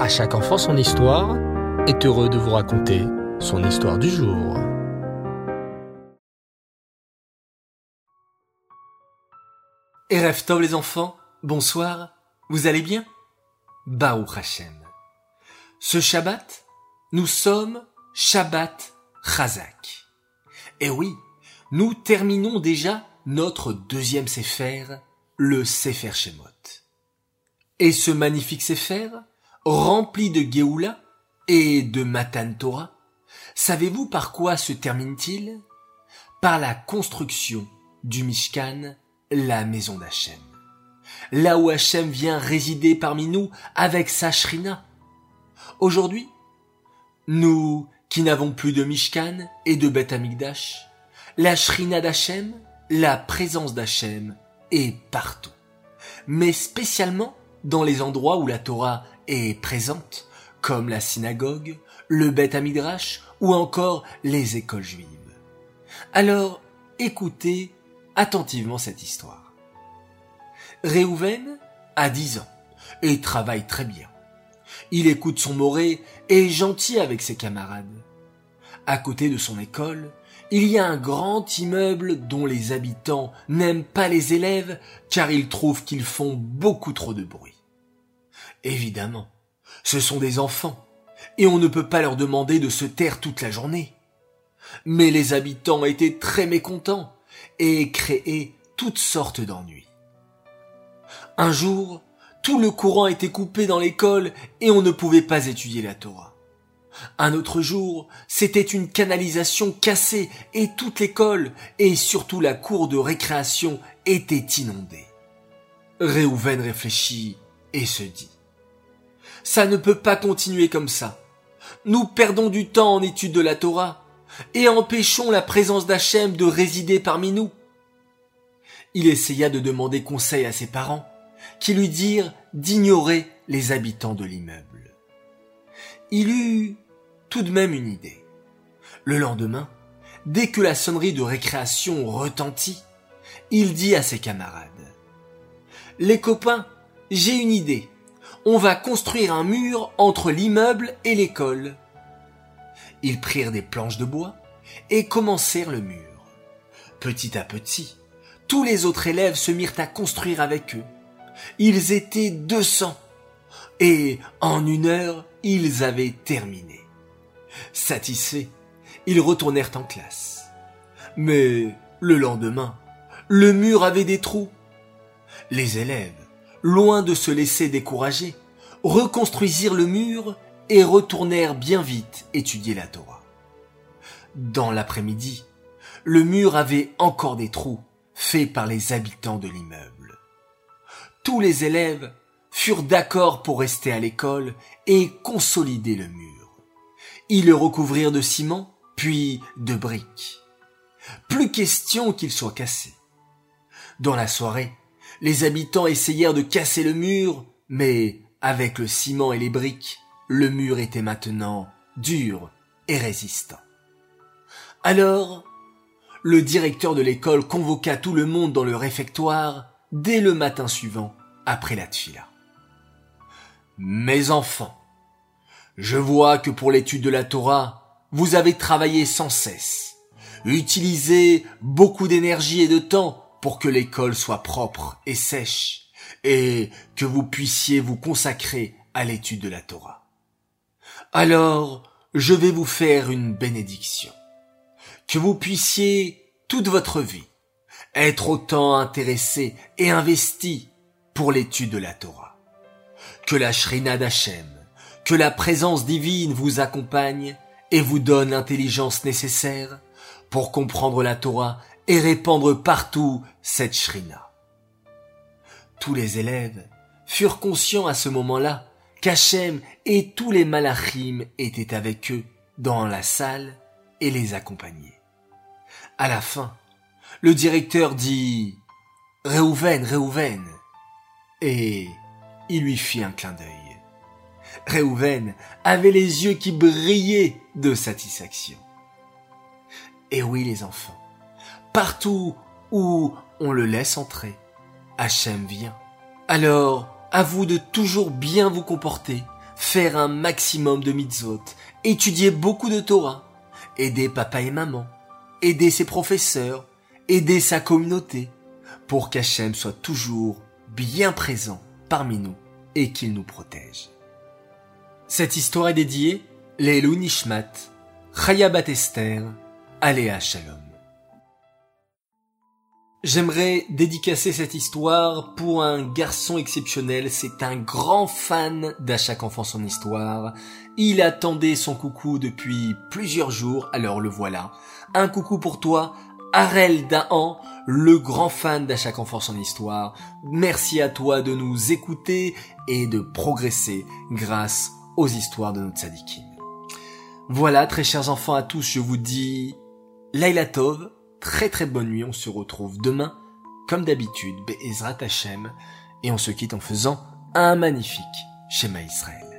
À chaque enfant son histoire est heureux de vous raconter son histoire du jour. Erev Tov les enfants, bonsoir, vous allez bien? Baou Hashem. Ce Shabbat, nous sommes Shabbat Chazak. Et oui, nous terminons déjà notre deuxième Sefer, le Sefer Shemot. Et ce magnifique Sefer, rempli de Géoula et de Matan Torah, savez-vous par quoi se termine-t-il? Par la construction du Mishkan, la maison d'Hachem. Là où Hachem vient résider parmi nous avec sa shrina. Aujourd'hui, nous qui n'avons plus de Mishkan et de Beth Amikdash, la shrina d'Hachem, la présence d'Hachem est partout. Mais spécialement dans les endroits où la Torah est présente, comme la synagogue, le Beth Amidrash ou encore les écoles juives. Alors, écoutez attentivement cette histoire. Réhouven a 10 ans et travaille très bien. Il écoute son moré et est gentil avec ses camarades. À côté de son école, il y a un grand immeuble dont les habitants n'aiment pas les élèves car ils trouvent qu'ils font beaucoup trop de bruit. Évidemment, ce sont des enfants, et on ne peut pas leur demander de se taire toute la journée. Mais les habitants étaient très mécontents et créaient toutes sortes d'ennuis. Un jour, tout le courant était coupé dans l'école et on ne pouvait pas étudier la Torah. Un autre jour, c'était une canalisation cassée et toute l'école et surtout la cour de récréation était inondée. Réhouven réfléchit et se dit ça ne peut pas continuer comme ça. Nous perdons du temps en étude de la Torah et empêchons la présence d'Hachem de résider parmi nous. Il essaya de demander conseil à ses parents, qui lui dirent d'ignorer les habitants de l'immeuble. Il eut tout de même une idée. Le lendemain, dès que la sonnerie de récréation retentit, il dit à ses camarades Les copains, j'ai une idée on va construire un mur entre l'immeuble et l'école. Ils prirent des planches de bois et commencèrent le mur. Petit à petit, tous les autres élèves se mirent à construire avec eux. Ils étaient deux cents et en une heure, ils avaient terminé. Satisfaits, ils retournèrent en classe. Mais le lendemain, le mur avait des trous. Les élèves loin de se laisser décourager, reconstruisirent le mur et retournèrent bien vite étudier la Torah. Dans l'après-midi, le mur avait encore des trous faits par les habitants de l'immeuble. Tous les élèves furent d'accord pour rester à l'école et consolider le mur. Ils le recouvrirent de ciment, puis de briques. Plus question qu'il soit cassé. Dans la soirée, les habitants essayèrent de casser le mur, mais avec le ciment et les briques, le mur était maintenant dur et résistant. Alors, le directeur de l'école convoqua tout le monde dans le réfectoire dès le matin suivant après la tfila. Mes enfants, je vois que pour l'étude de la Torah, vous avez travaillé sans cesse, utilisé beaucoup d'énergie et de temps pour que l'école soit propre et sèche, et que vous puissiez vous consacrer à l'étude de la Torah. Alors, je vais vous faire une bénédiction. Que vous puissiez, toute votre vie, être autant intéressé et investi pour l'étude de la Torah. Que la Shrina d'Hachem, que la présence divine vous accompagne et vous donne l'intelligence nécessaire pour comprendre la Torah et répandre partout cette shrina. Tous les élèves furent conscients à ce moment-là qu'Hachem et tous les malachim étaient avec eux dans la salle et les accompagnaient. À la fin, le directeur dit Réhouven, Réhouven, et il lui fit un clin d'œil. Réhouven avait les yeux qui brillaient de satisfaction. Et oui, les enfants, Partout où on le laisse entrer, Hachem vient. Alors, à vous de toujours bien vous comporter, faire un maximum de mitzvot, étudier beaucoup de Torah, aider papa et maman, aider ses professeurs, aider sa communauté, pour qu'Hachem soit toujours bien présent parmi nous et qu'il nous protège. Cette histoire est dédiée Lélu Nishmat, Chayabat Esther, Aléa Shalom. J'aimerais dédicacer cette histoire pour un garçon exceptionnel. C'est un grand fan d'À chaque enfant son histoire. Il attendait son coucou depuis plusieurs jours, alors le voilà. Un coucou pour toi, Arel Dahan, le grand fan d'À chaque enfant son histoire. Merci à toi de nous écouter et de progresser grâce aux histoires de notre sadikim. Voilà, très chers enfants à tous, je vous dis Laila Tov, très très bonne nuit. On se retrouve demain, comme d'habitude, Be'ezrat Hashem, et on se quitte en faisant un magnifique schéma Israël.